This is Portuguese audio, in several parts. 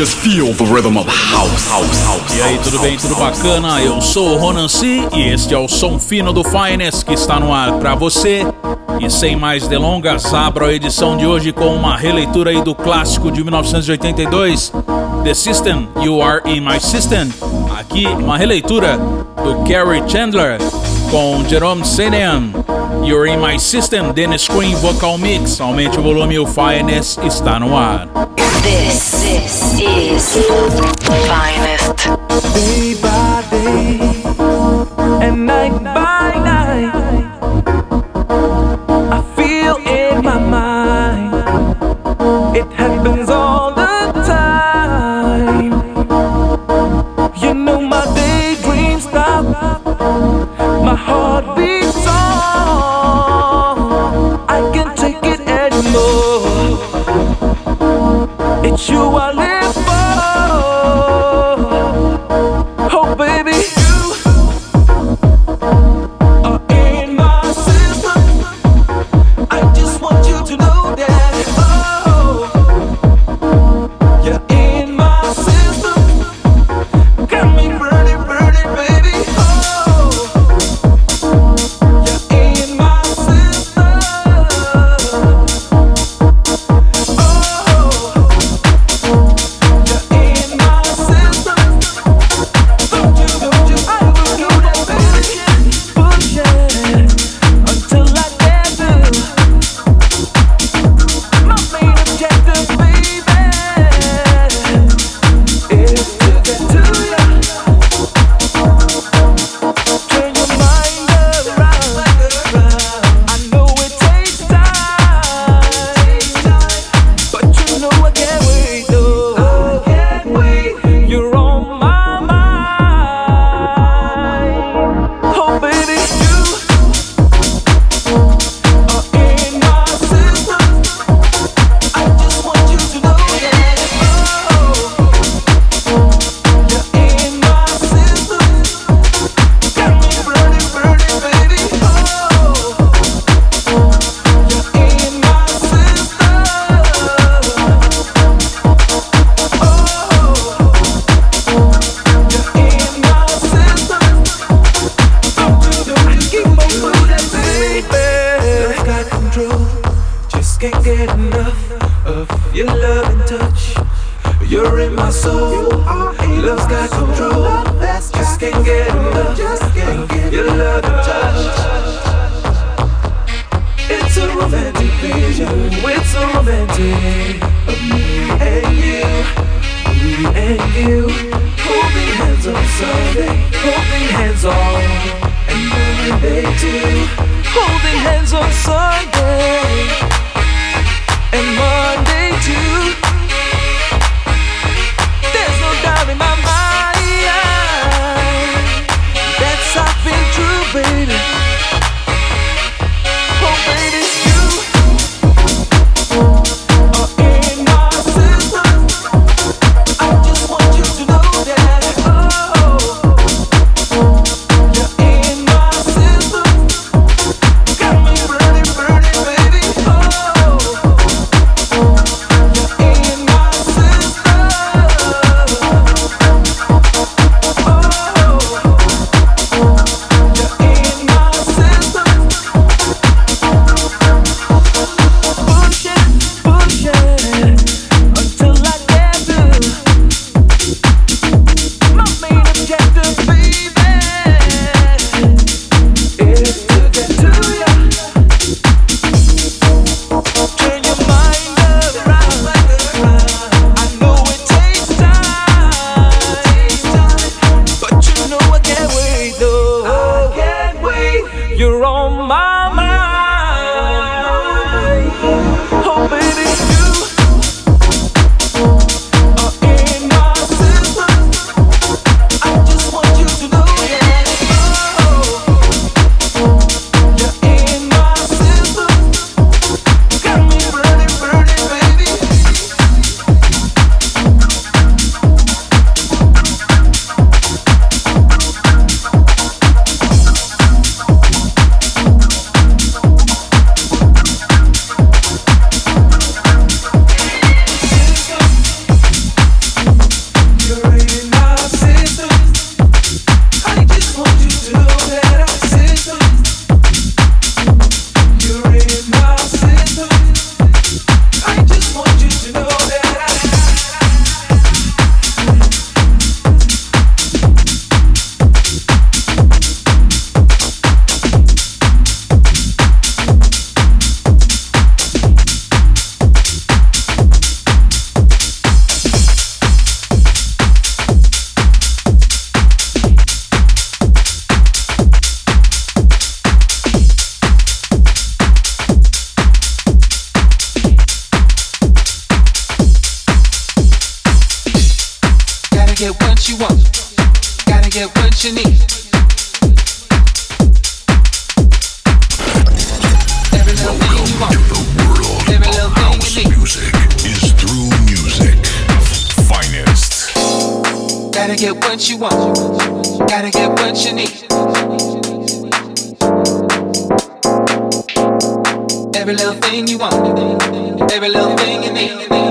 Just feel the rhythm of house, house, house. E aí, tudo bem, tudo bacana? Eu sou o Ronan C e este é o som fino do Finest que está no ar para você. E sem mais delongas, abro a edição de hoje com uma releitura aí do clássico de 1982, The System, You Are In My System. Aqui, uma releitura do Kerry Chandler com Jerome Senean. You're in my system, Dennis Screen Vocal Mix. Aumente o volume, o Finest está no ar. This, this is Finest. Day by day and night by night, control. Just can't get enough of your love and touch. You're in my soul. Love's got control. Just can't get enough of your love and touch. It's a romantic vision. It's a romantic of me and you, me and you. Holding hands on Sunday, holding hands on, and Monday too. Holding hands on Sunday and Monday too. get what you want. Gotta get what you need. Every little thing you want. Every little thing you need.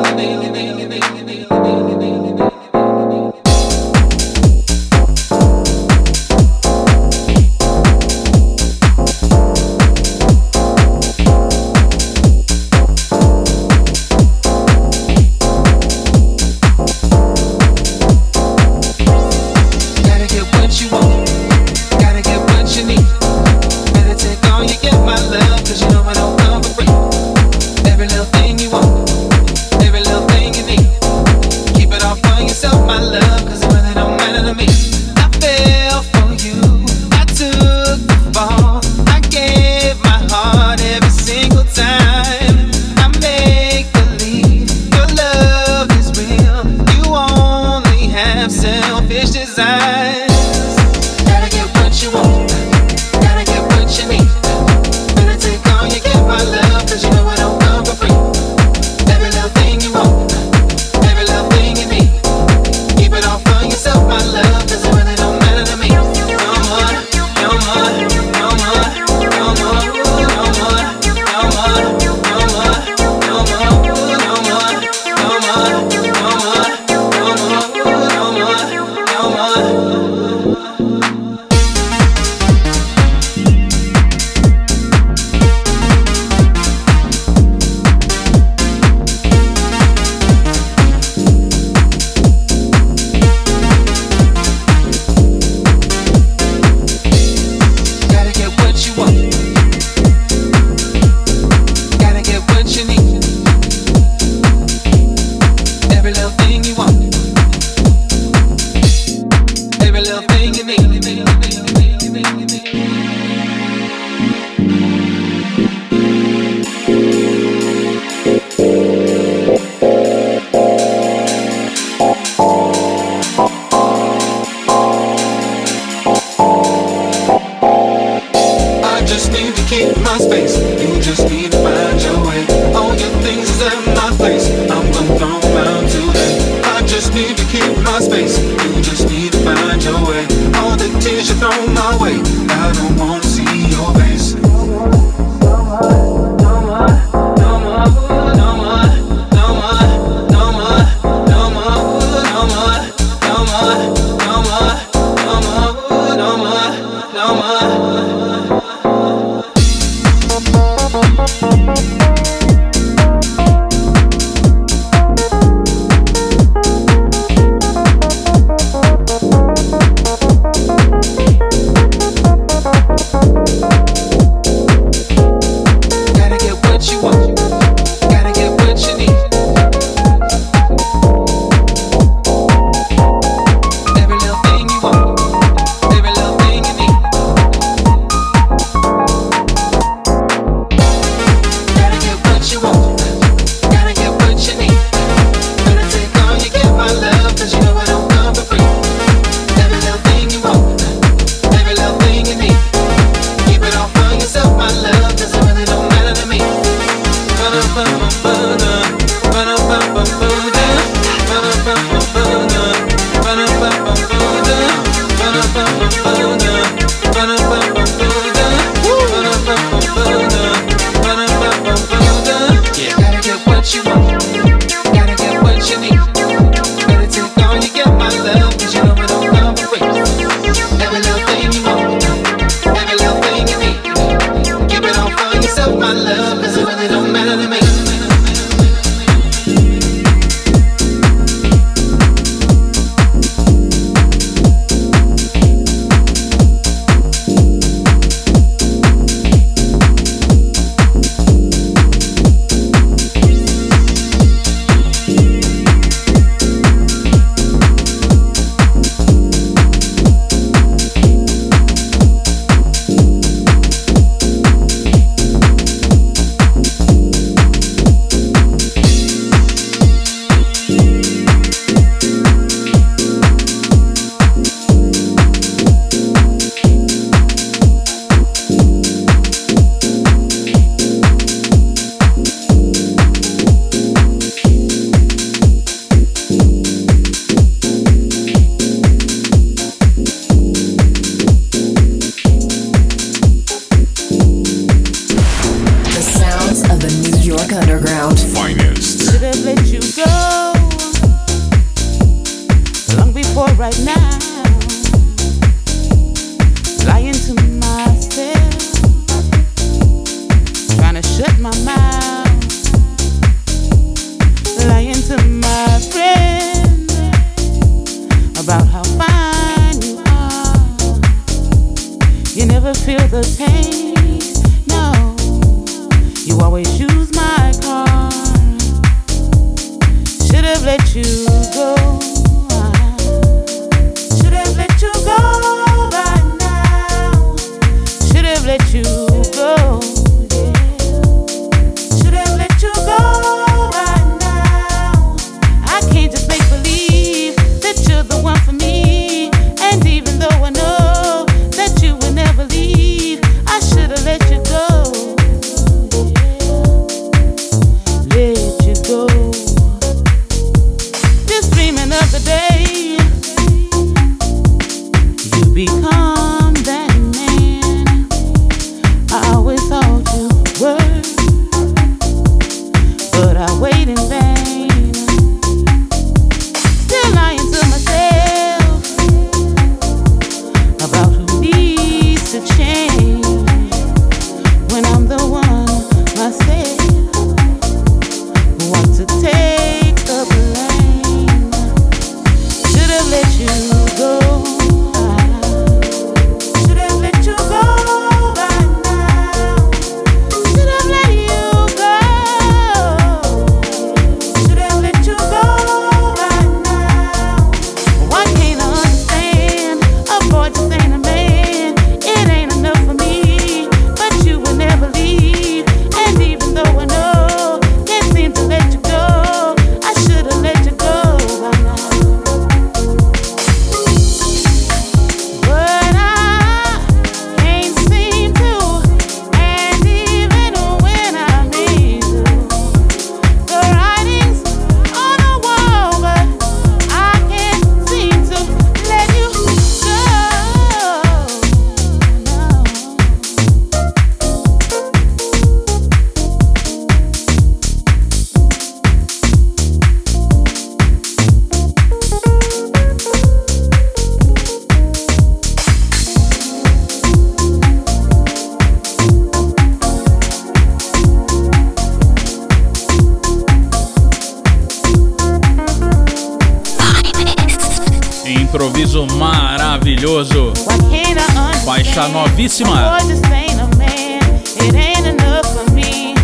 Novíssima.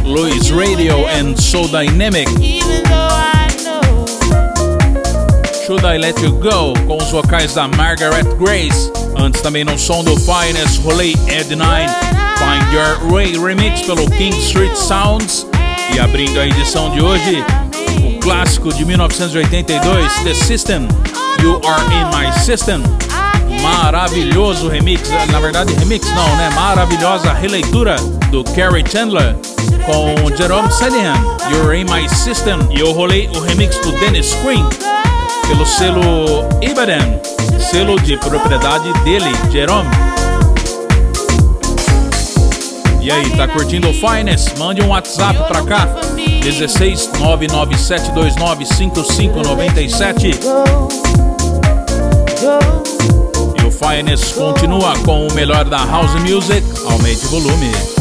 Louis Radio and Soul Dynamic. Should I Let You Go, com os vocais da Margaret Grace. Antes também no som do Finest Rolei Ed9, Find Your Way Remix pelo King Street Sounds. E abrindo a edição de hoje, o clássico de 1982, The System, You Are In My System maravilhoso remix, na verdade remix não, né? Maravilhosa releitura do Kerry Chandler com Jerome Sedihan, You're in My System. E eu rolei o remix do Dennis Quinn pelo selo Ibadan, selo de propriedade dele, Jerome. E aí, tá curtindo o Finest? Mande um WhatsApp pra cá. 16 99729 5597. Finest continua com o melhor da House Music. Aumente o volume.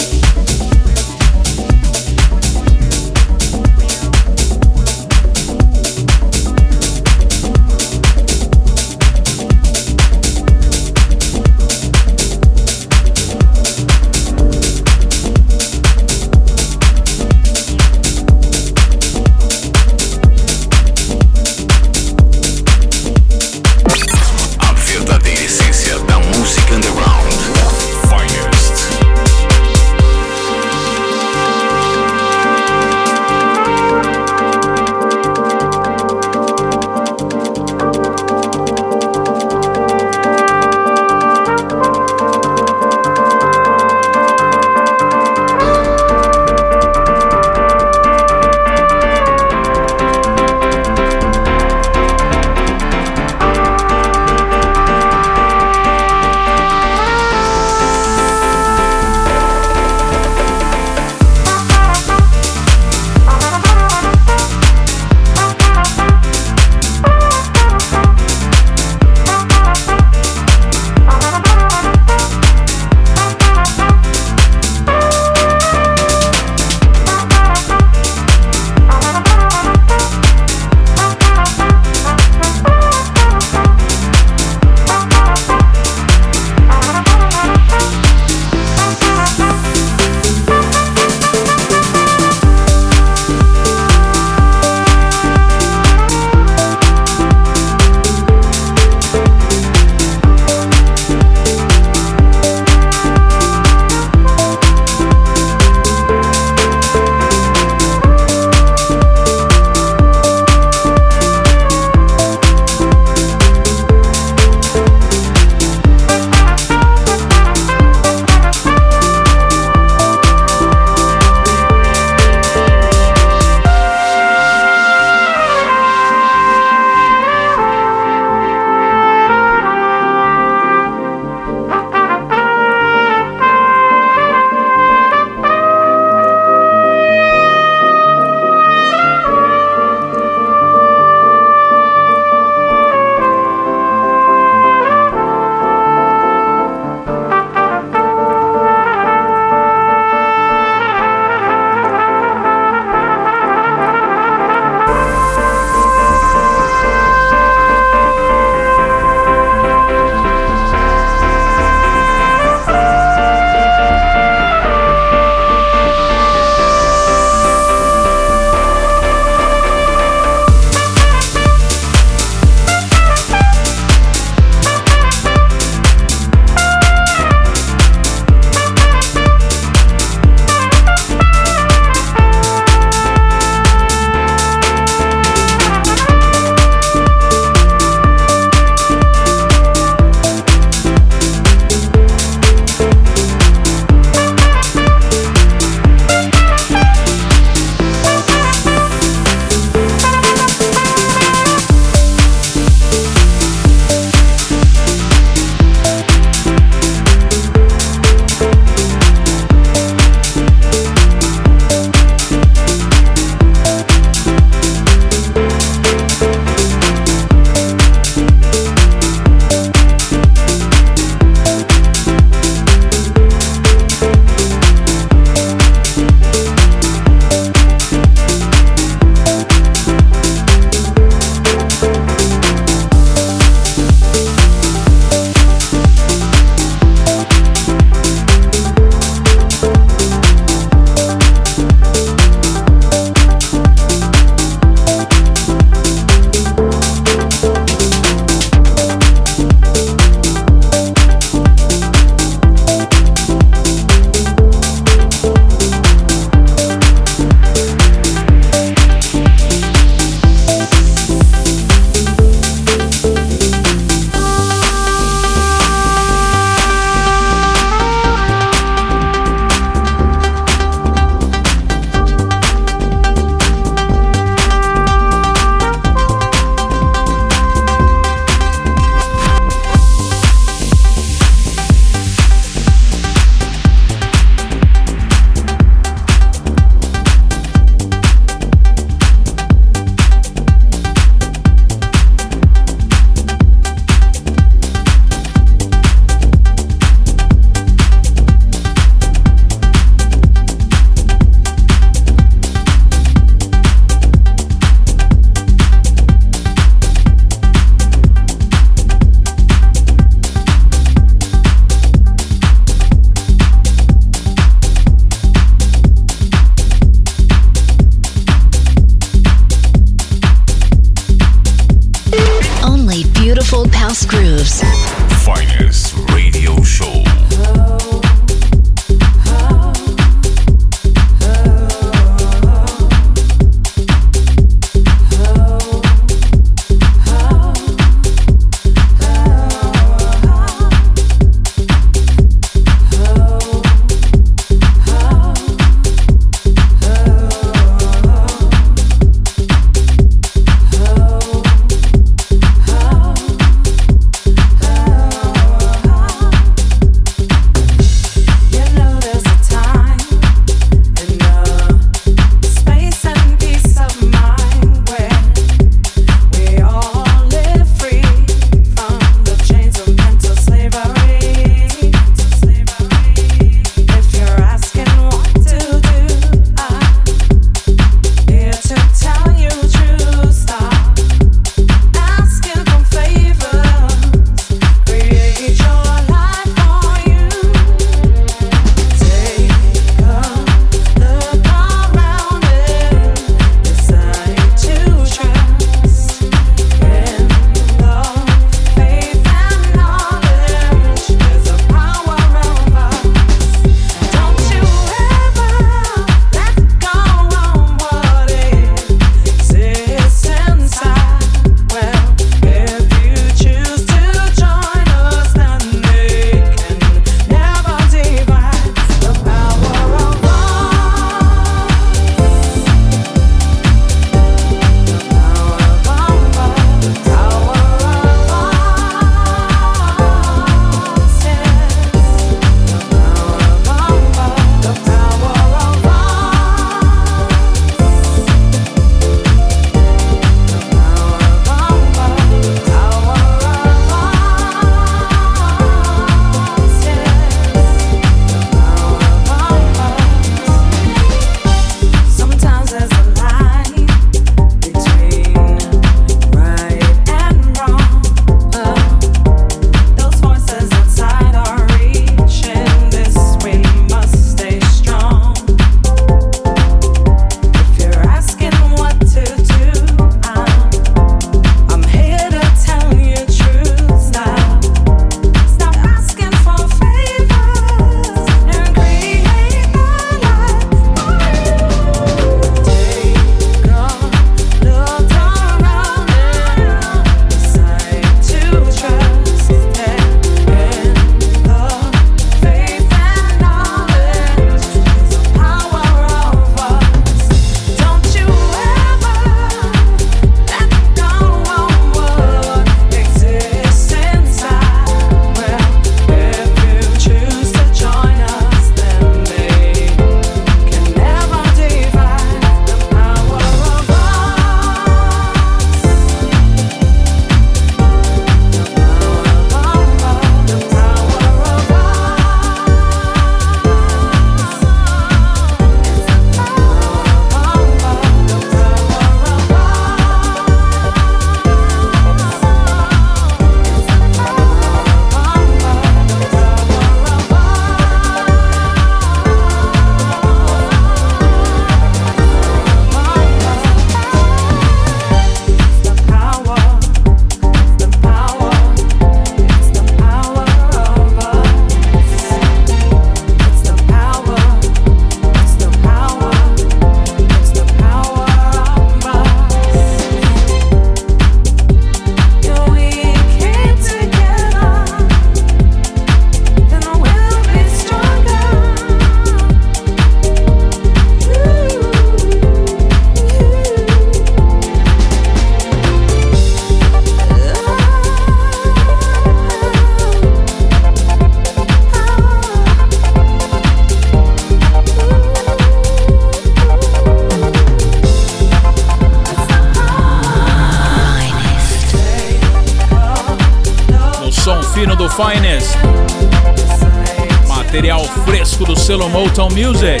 Motown Music.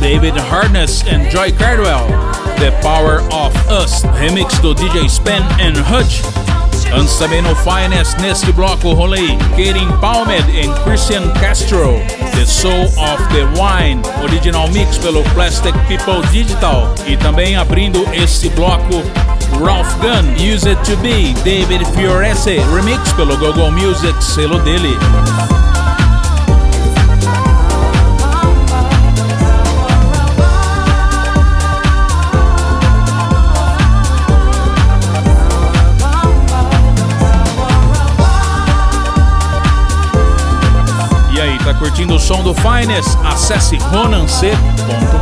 David Harness and Joy Cardwell. The Power of Us, remix do DJ Spen and Hutch. Antes também no Finest, neste bloco rolei Katie Palmed e Christian Castro, The Soul of the Wine, original mix pelo Plastic People Digital. E também abrindo este bloco, Ralph Gunn, Use It To Be, David Fiorese, remix pelo Google Music, selo dele. Som do Finest, acesse ronance.com.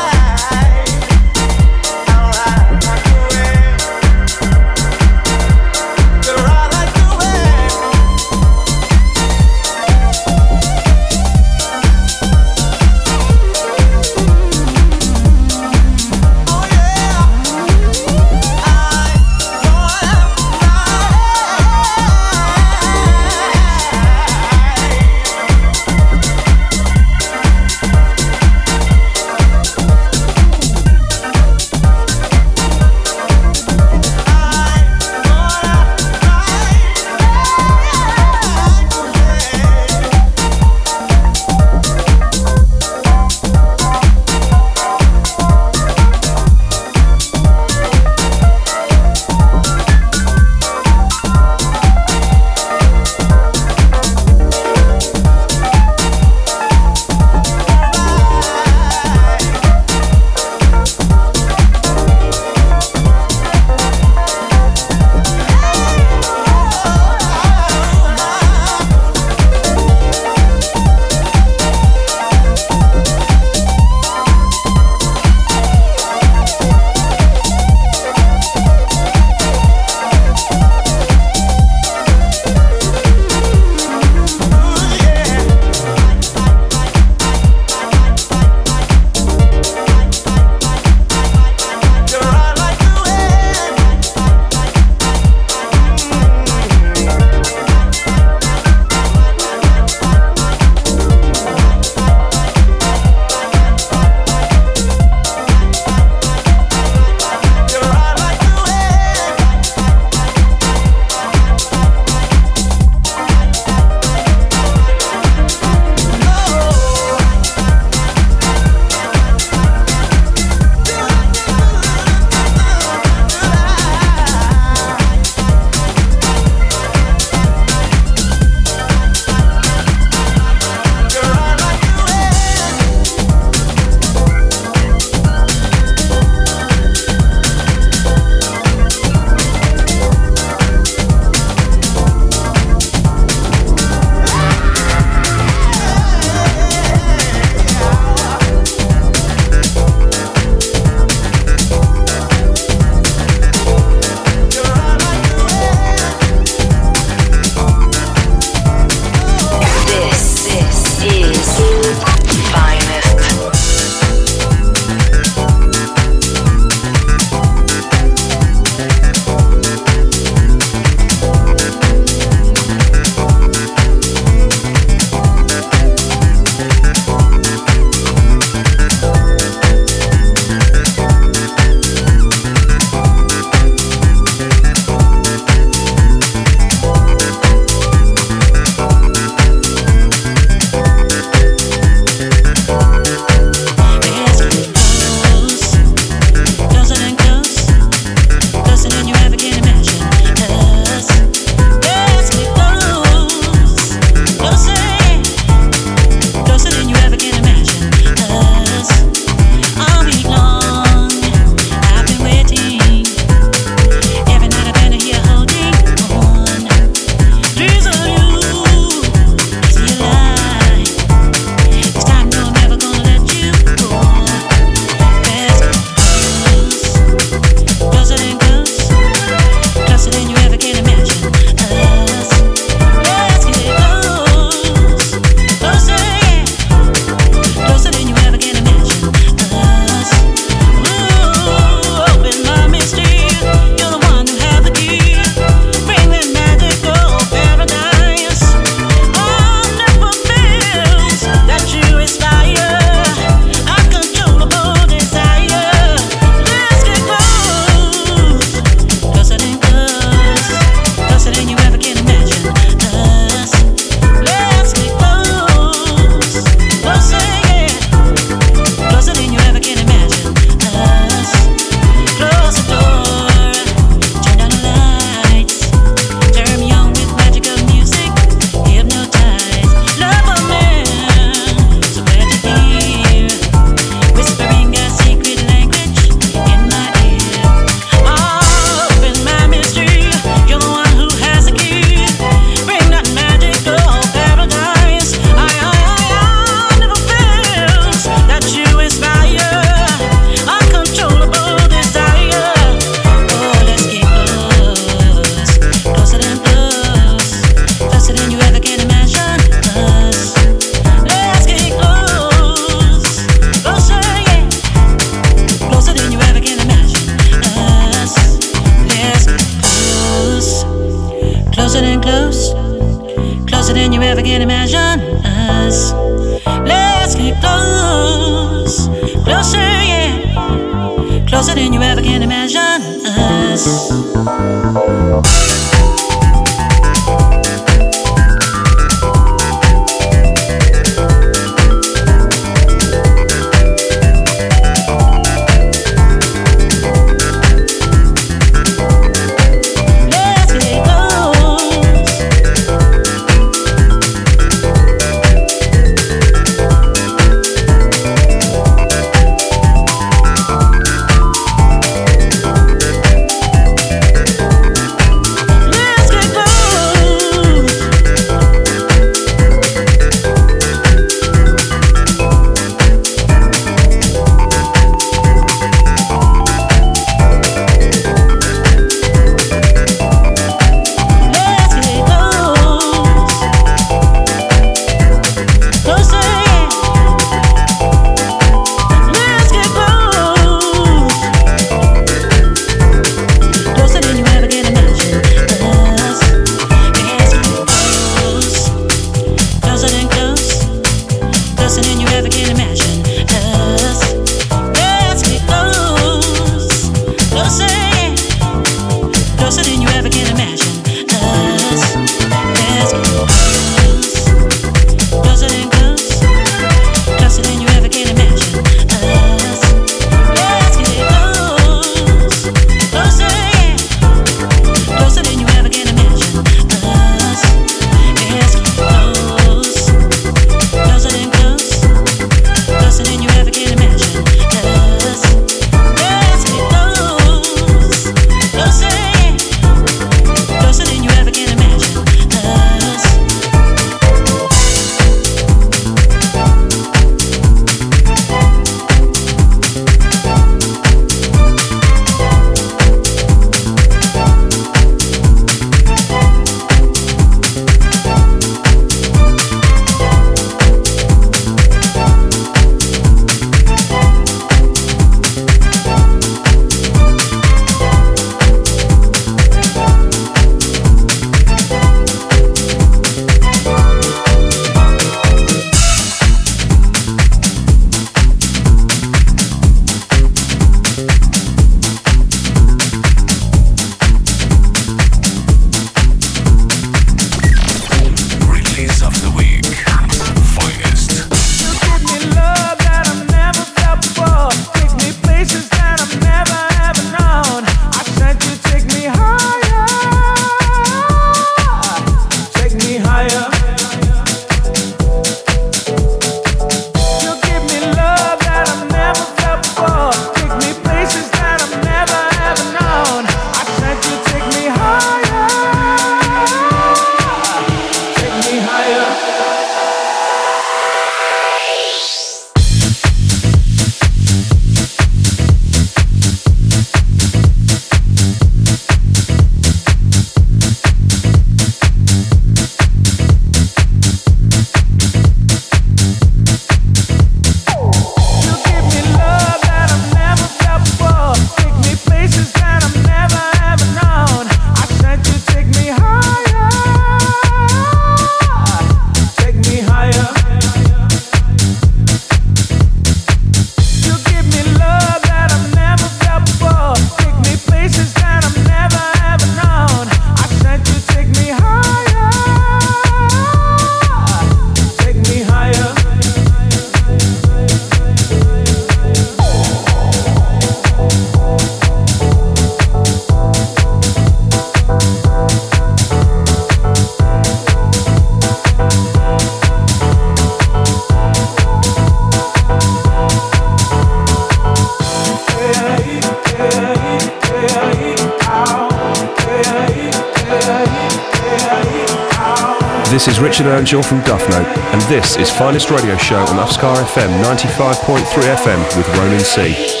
This is Richard Earnshaw from Duffnote, and this is Finest Radio Show on Upscar FM 95.3 FM with Ronan C.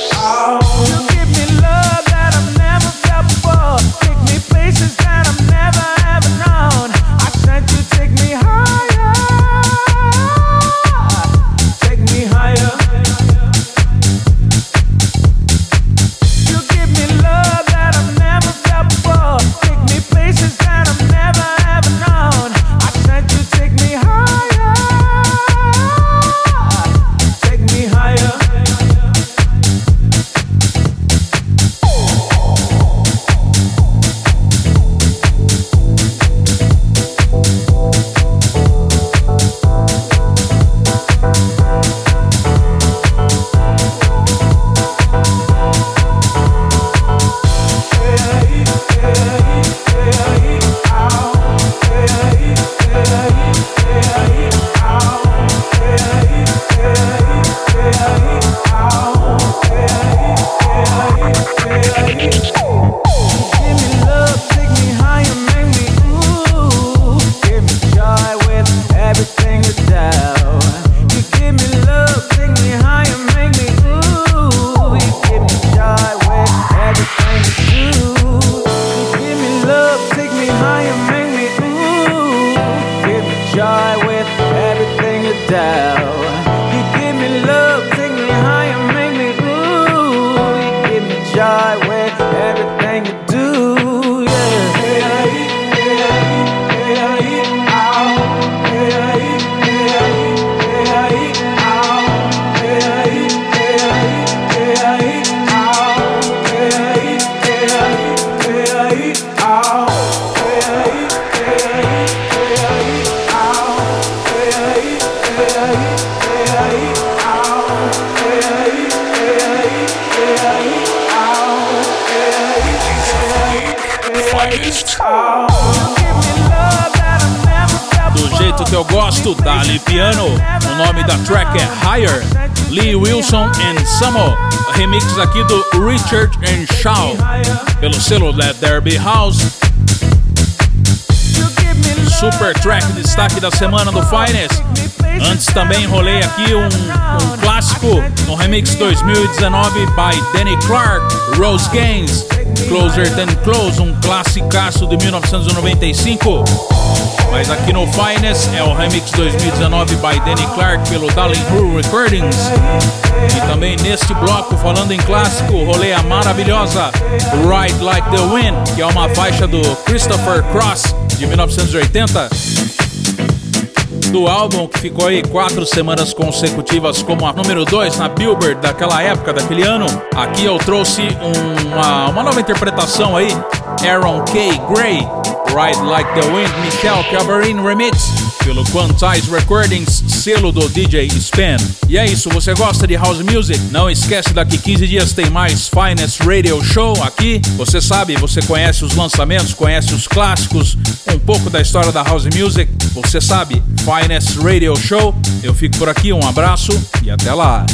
Be House. Super track destaque da semana do Finest. Antes também rolei aqui um, um clássico no remix 2019 by Danny Clark, Rose Gaines, Closer Than Close, um classicaço de 1995. Mas aqui no Finest é o remix 2019 by Danny Clark pelo Darling Crew Recordings. E também neste bloco, falando em clássico, rolei a maravilhosa Ride Like the Wind, que é uma faixa do Christopher Cross de 1980 do álbum que ficou aí quatro semanas consecutivas como a número 2 na Billboard daquela época, daquele ano. Aqui eu trouxe uma, uma nova interpretação aí, Aaron K. Gray, Ride Like the Wind, Michelle Cabarin Remix, pelo Quantize Recordings, selo do DJ Span. E é isso, você gosta de house music? Não esquece, daqui 15 dias tem mais Finest Radio Show aqui. Você sabe, você conhece os lançamentos, conhece os clássicos, um pouco da história da house music. Você sabe, Finest Radio Show. Eu fico por aqui, um abraço e até lá.